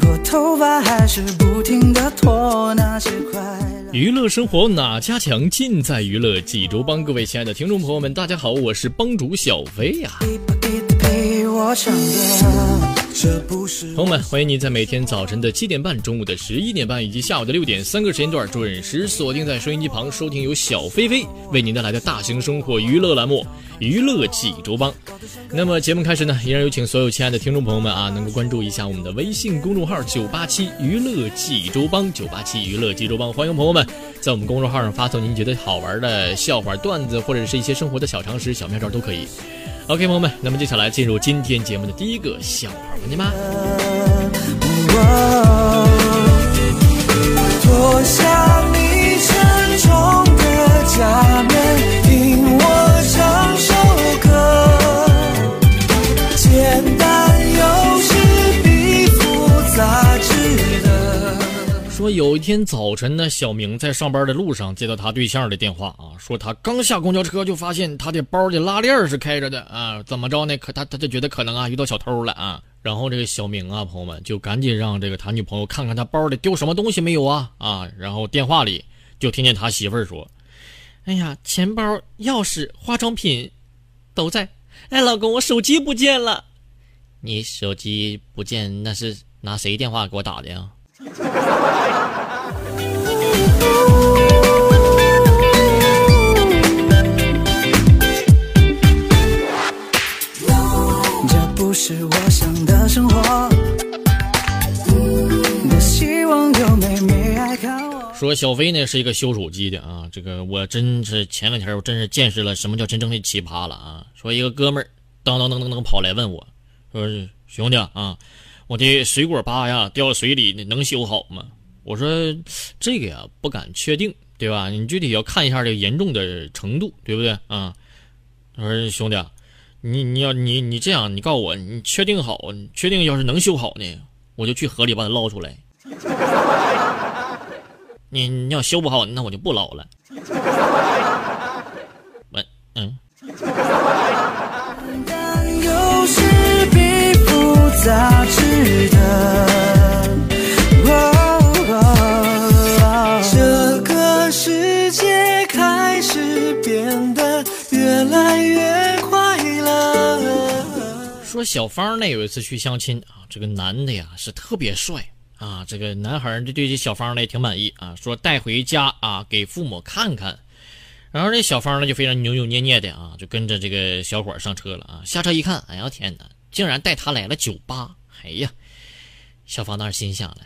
拨头发还是不停的脱那些快乐。娱乐生活哪家强？尽在娱乐济州帮。各位亲爱的听众朋友们，大家好，我是帮主小飞呀、一把一的陪我唱歌，朋友们，欢迎您在每天早晨的七点半、中午的十一点半以及下午的六点三个时间段准时锁定在收音机旁，收听由小飞飞为您带来的大型生活娱乐栏目《娱乐济州帮》。那么节目开始呢，依然有请所有亲爱的听众朋友们啊，能够关注一下我们的微信公众号“九八七娱乐济州帮”，九八七娱乐济州帮，欢迎朋友们在我们公众号上发送您觉得好玩的笑话、段子，或者是一些生活的小常识、小妙招都可以。OK，朋友们，那么接下来进入今天节目的第一个笑话环节吧。脱下你沉重的假面，有一天早晨呢，小明在上班的路上接到他对象的电话啊，说他刚下公交车就发现他的包的拉链是开着的啊，怎么着呢？可他他就觉得可能啊遇到小偷了啊，然后这个小明啊，朋友们就赶紧让这个他女朋友看看他包里丢什么东西没有啊啊，然后电话里就听见他媳妇儿说：“哎呀，钱包、钥匙、化妆品都在。哎，老公，我手机不见了。你手机不见，那是拿谁电话给我打的呀？” 这不是我想的生活，说小飞呢是一个修手机的啊，这个我真是前两天我真是见识了什么叫真正的奇葩了啊！说一个哥们儿当当当当当跑来问我，说兄弟啊，我的水果疤呀掉水里能修好吗？我说这个呀不敢确定，对吧？你具体要看一下这个严重的程度，对不对啊？他说兄弟，你你要你你这样，你告诉我，你确定好，你确定要是能修好呢，我就去河里把它捞出来。你你要修不好，那我就不捞了。我嗯，杂值得。哦这个世界开始变得越来越快乐。说小芳呢有一次去相亲啊，这个男的呀是特别帅啊，这个男孩儿就对这小芳呢也挺满意啊，说带回家啊给父母看看。然后这小芳呢就非常扭扭捏捏的啊，就跟着这个小伙上车了啊。下车一看，哎呀天哪，竟然带他来了酒吧！哎呀，小芳当时心想了，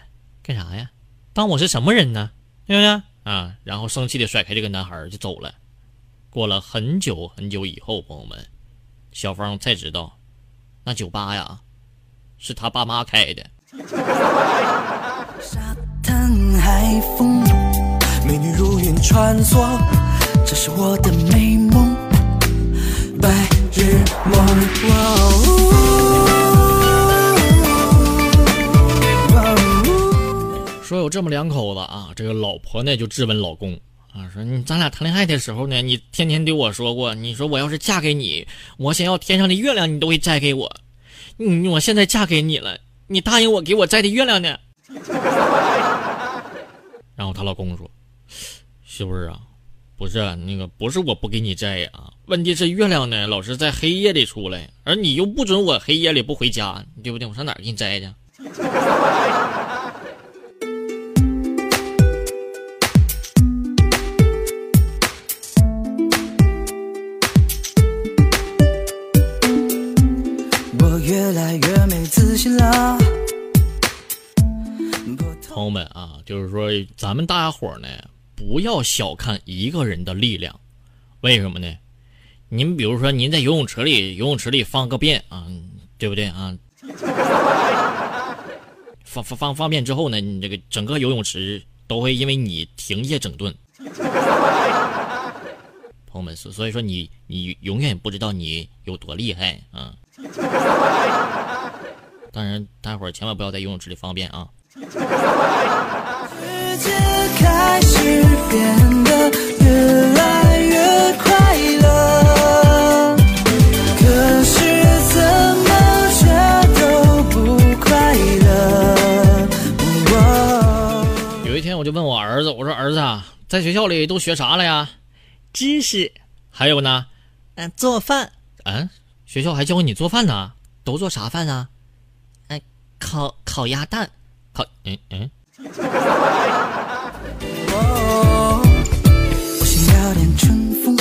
干啥呀？当我是什么人呢？对不对？啊，然后生气的甩开这个男孩就走了。过了很久很久以后，朋友们，小芳才知道，那酒吧呀是他爸妈开的。沙滩海风，美女如云穿梭，这是我的美梦，白日梦。有这么两口子啊，这个老婆呢就质问老公啊，说你咱俩谈恋爱的时候呢，你天天对我说过，你说我要是嫁给你，我想要天上的月亮你都会摘给我，嗯，我现在嫁给你了，你答应我给我摘的月亮呢？然后她老公说，媳妇儿啊，不是那个，不是我不给你摘啊，问题是月亮呢老是在黑夜里出来，而你又不准我黑夜里不回家，对不对？我上哪儿给你摘去？就是说咱们大家伙儿呢，不要小看一个人的力量，为什么呢？您比如说，您在游泳池里，游泳池里放个便啊，对不对啊？放放放放便之后呢，你这个整个游泳池都会因为你停业整顿。朋友们，所所以说你你永远不知道你有多厉害啊！当然，大家伙儿千万不要在游泳池里方便啊！我就问我儿子，我说儿子啊，在学校里都学啥了呀？知识，还有呢？嗯、做饭，嗯、学校还教你做饭呢？都做啥饭啊？烤烤鸭蛋，烤，嗯嗯，哦我想要点春风，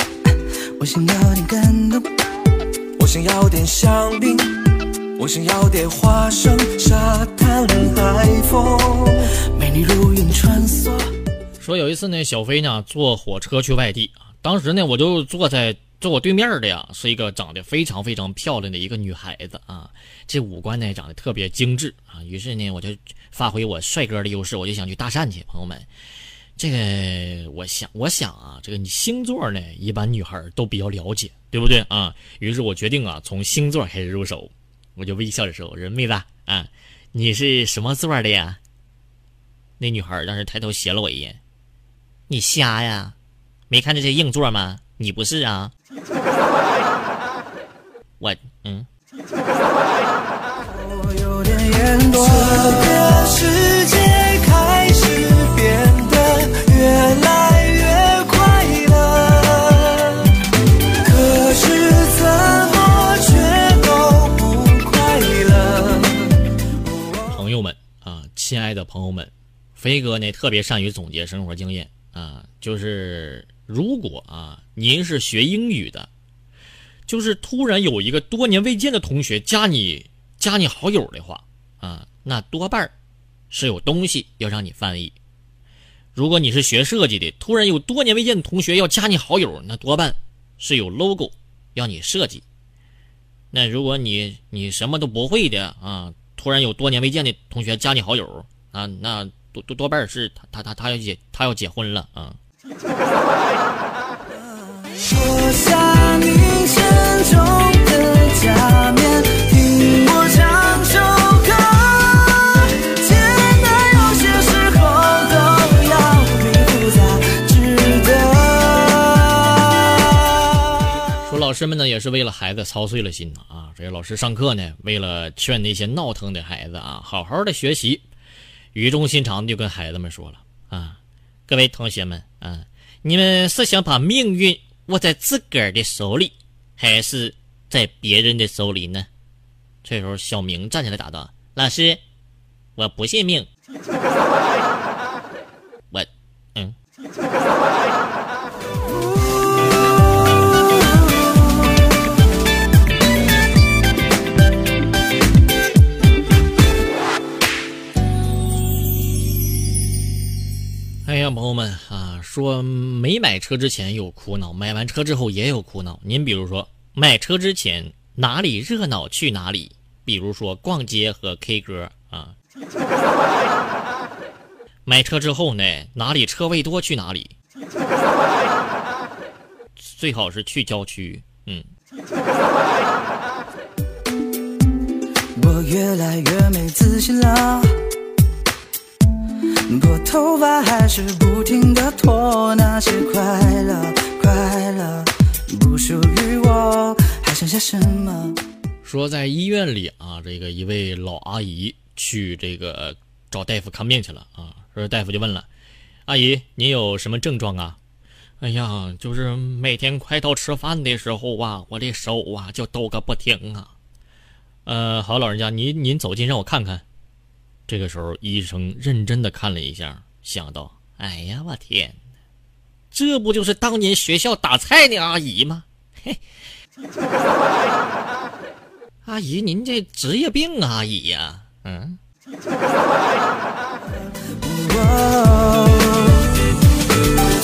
我想要点感动，我想要点香槟，我想要点花生，沙滩海风，美女如云穿梭。说有一次呢，小飞呢坐火车去外地啊，当时呢我就坐在坐我对面的呀，是一个长得非常非常漂亮的一个女孩子啊，这五官呢长得特别精致啊，于是呢我就发挥我帅哥的优势，我就想去搭讪去，朋友们。这个我想，我想啊，这个你星座呢，一般女孩都比较了解，对不对啊？于是我决定啊，从星座开始入手。我就微笑着说：“我说妹子啊，你是什么座的呀？”那女孩当时抬头斜了我一眼：“你瞎呀？没看见这硬座吗？你不是啊？” 我嗯，我有点眼多。这个世界开始变得越来越快乐，可是怎么却都不快乐？朋友们啊，亲爱的朋友们，飞哥呢特别善于总结生活经验啊，就是如果啊您是学英语的，就是突然有一个多年未见的同学加你加你好友的话啊，那多半是有东西要让你翻译。如果你是学设计的，突然有多年未见的同学要加你好友，那多半是有 logo 要你设计。那如果你你什么都不会的啊，突然有多年未见的同学加你好友啊，那多多多半是他他他他要结他要结婚了啊。说老师们呢也是为了孩子操碎了心呐啊！这些老师上课呢，为了劝那些闹腾的孩子啊，好好的学习，语重心长的就跟孩子们说了啊，各位同学们啊，你们是想把命运握在自个儿的手里，还是在别人的手里呢？这时候小明站起来答道：“老师，我不信命。我，嗯。”说没买车之前有苦恼，买完车之后也有苦恼。您比如说，买车之前哪里热闹去哪里，比如说逛街和 K 歌啊。买车之后呢，哪里车位多去哪里，最好是去郊区。嗯，我越来越没自信了，拨头发还是不停的脱，那些快乐快乐不属于我，还剩下什么？说在医院里啊，这个一位老阿姨去这个找大夫看病去了啊。说大夫就问了，阿姨您有什么症状啊？哎呀，就是每天快到吃饭的时候啊，我这手啊就抖个不停啊。呃，好，老人家，您您走近让我看看。这个时候，医生认真的看了一下，想到：哎呀，我天这不就是当年学校打菜那阿姨吗？嘿，阿姨，您这职业病啊，阿姨呀，嗯。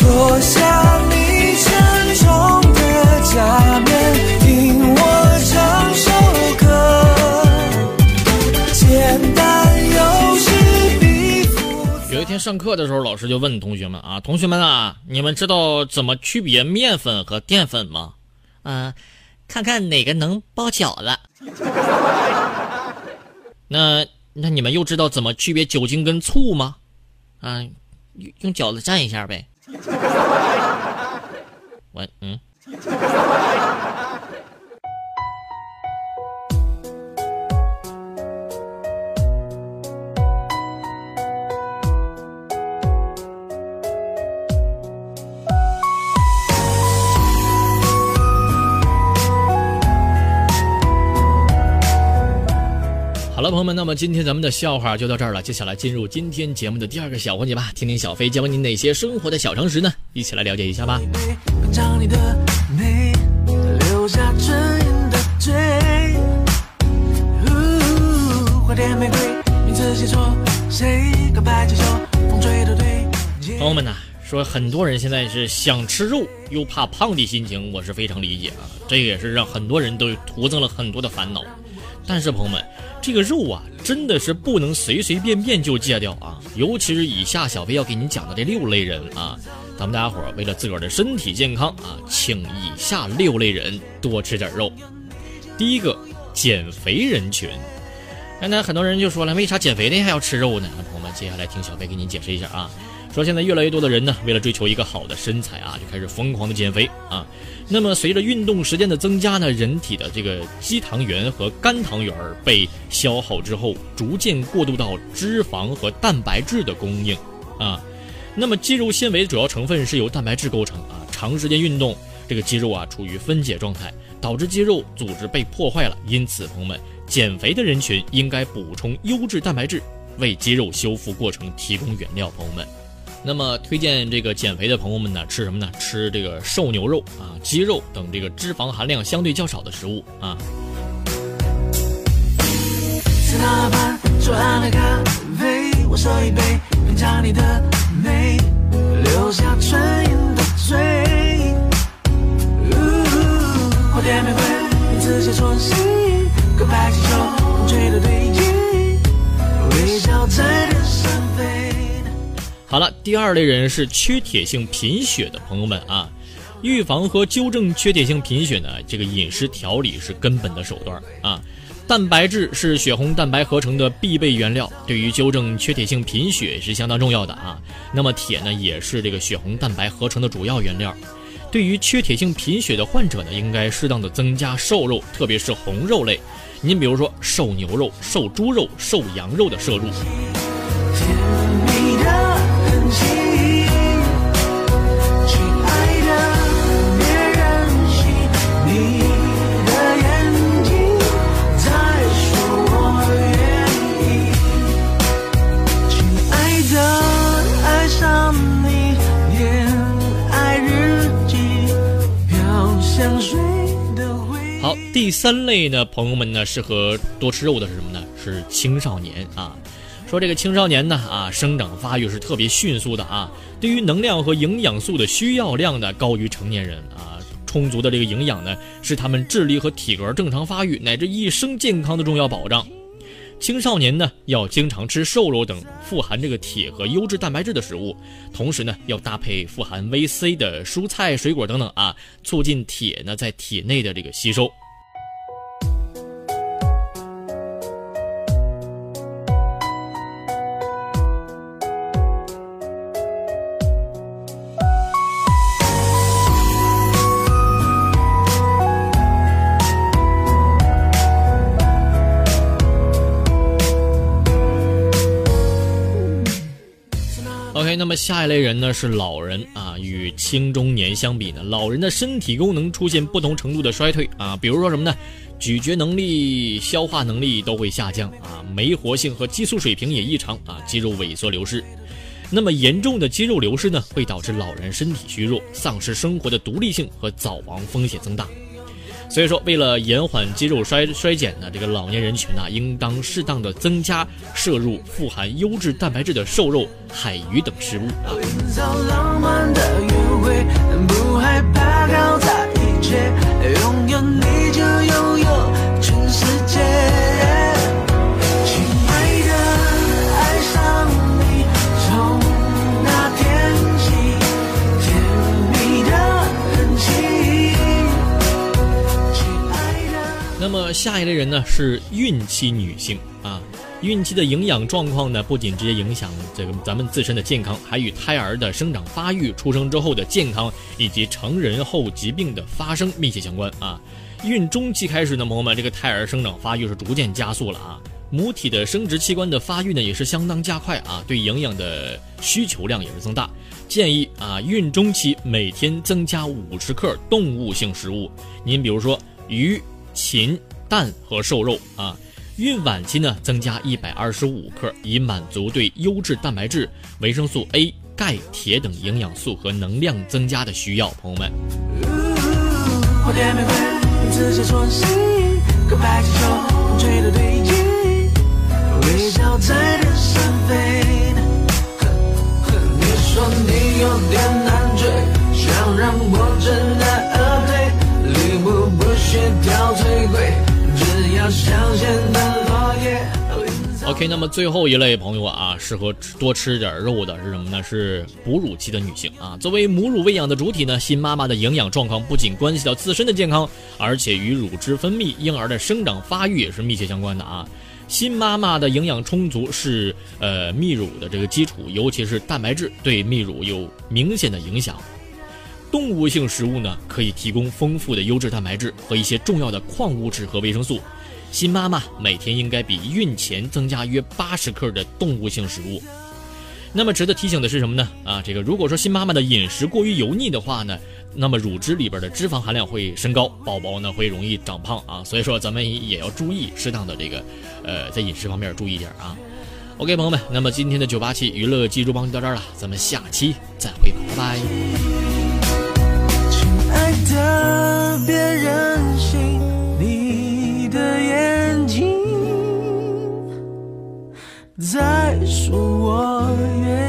脱下你沉重的假面，上课的时候，老师就问同学们啊：“同学们啊，你们知道怎么区别面粉和淀粉吗？”嗯、看看哪个能包饺子。那那你们又知道怎么区别酒精跟醋吗？啊、用饺子蘸一下呗。我嗯。了，朋友们，那么今天咱们的笑话就到这儿了。接下来进入今天节目的第二个小环节吧，听听小飞教你哪些生活的小常识呢？一起来了解一下吧。朋友们呐，说很多人现在是想吃肉又怕胖的心情，我是非常理解啊。这也是让很多人都徒增了很多的烦恼。但是朋友们，这个肉啊，真的是不能随随便便就戒掉啊！尤其是以下小飞要给你讲的这六类人啊，咱们大家伙儿为了自个儿的身体健康啊，请以下六类人多吃点肉。第一个，减肥人群。那那很多人就说了，为啥减肥的还要吃肉呢？那朋友们，接下来听小飞给您解释一下啊。说现在越来越多的人呢，为了追求一个好的身材啊，就开始疯狂的减肥啊。那么随着运动时间的增加呢，人体的这个肌糖原和肝糖原被消耗之后，逐渐过渡到脂肪和蛋白质的供应啊。那么肌肉纤维的主要成分是由蛋白质构成啊。长时间运动，这个肌肉啊处于分解状态，导致肌肉组织被破坏了。因此，朋友们，减肥的人群应该补充优质蛋白质，为肌肉修复过程提供原料。朋友们。那么推荐这个减肥的朋友们呢，吃什么呢？吃这个瘦牛肉啊、鸡肉等这个脂肪含量相对较少的食物啊。留下唇好了，第二类人是缺铁性贫血的朋友们啊。预防和纠正缺铁性贫血呢，这个饮食调理是根本的手段啊。蛋白质是血红蛋白合成的必备原料，对于纠正缺铁性贫血是相当重要的啊。那么铁呢，也是这个血红蛋白合成的主要原料。对于缺铁性贫血的患者呢，应该适当的增加瘦肉，特别是红肉类。您比如说瘦牛肉、瘦猪肉、瘦羊肉的摄入。第三类呢，朋友们呢，适合多吃肉的是什么呢？是青少年啊。说这个青少年呢，啊，生长发育是特别迅速的啊，对于能量和营养素的需要量呢，高于成年人啊。充足的这个营养呢，是他们智力和体格正常发育乃至一生健康的重要保障。青少年呢，要经常吃瘦肉等富含这个铁和优质蛋白质的食物，同时呢，要搭配富含维 C 的蔬菜、水果等等啊，促进铁呢在体内的这个吸收。那么下一类人呢是老人啊，与青中年相比呢，老人的身体功能出现不同程度的衰退啊，比如说什么呢？咀嚼能力、消化能力都会下降啊，酶活性和激素水平也异常啊，肌肉萎缩流失。那么严重的肌肉流失呢，会导致老人身体虚弱，丧失生活的独立性和早亡风险增大。所以说，为了延缓肌肉衰衰减呢，这个老年人群呢，应当适当的增加摄入富含优质蛋白质的瘦肉、海鱼等食物啊。营造浪漫的约会，不害怕搞砸一切，拥有你就拥有全世界。那么下一类人呢是孕期女性啊，孕期的营养状况呢，不仅直接影响这个咱们自身的健康，还与胎儿的生长发育、出生之后的健康以及成人后疾病的发生密切相关啊。孕中期开始呢，朋友们，这个胎儿生长发育是逐渐加速了啊，母体的生殖器官的发育呢也是相当加快啊，对营养的需求量也是增大。建议啊，孕中期每天增加五十克动物性食物，您比如说鱼、禽、蛋和瘦肉啊。孕晚期呢，增加一百二十五克，以满足对优质蛋白质、维生素 A、钙、铁等营养素和能量增加的需要。朋友们，花店玫瑰，自写戳心，告白气球，风吹的对劲，微笑在天上飞。你说你有点难追，想让我知难，物不需挑最贵，只要香榭的落叶。OK，那么最后一类朋友啊，适合吃多吃点肉的是什么呢？是哺乳期的女性啊。作为母乳喂养的主体呢，新妈妈的营养状况不仅关系到自身的健康，而且与乳汁分泌、婴儿的生长发育也是密切相关的啊。新妈妈的营养充足是呃泌乳的这个基础，尤其是蛋白质对泌乳有明显的影响。动物性食物呢，可以提供丰富的优质蛋白质和一些重要的矿物质和维生素。新妈妈每天应该比孕前增加约八十克的动物性食物。那么值得提醒的是什么呢？啊，这个如果说新妈妈的饮食过于油腻的话呢，那么乳汁里边的脂肪含量会升高，宝宝呢会容易长胖啊。所以说咱们也要注意适当的这个，呃，在饮食方面注意一点啊。OK，朋友们，那么今天的九八七娱乐记住帮就到这儿了，咱们下期再会吧，拜拜。特别任性你的眼睛在说我愿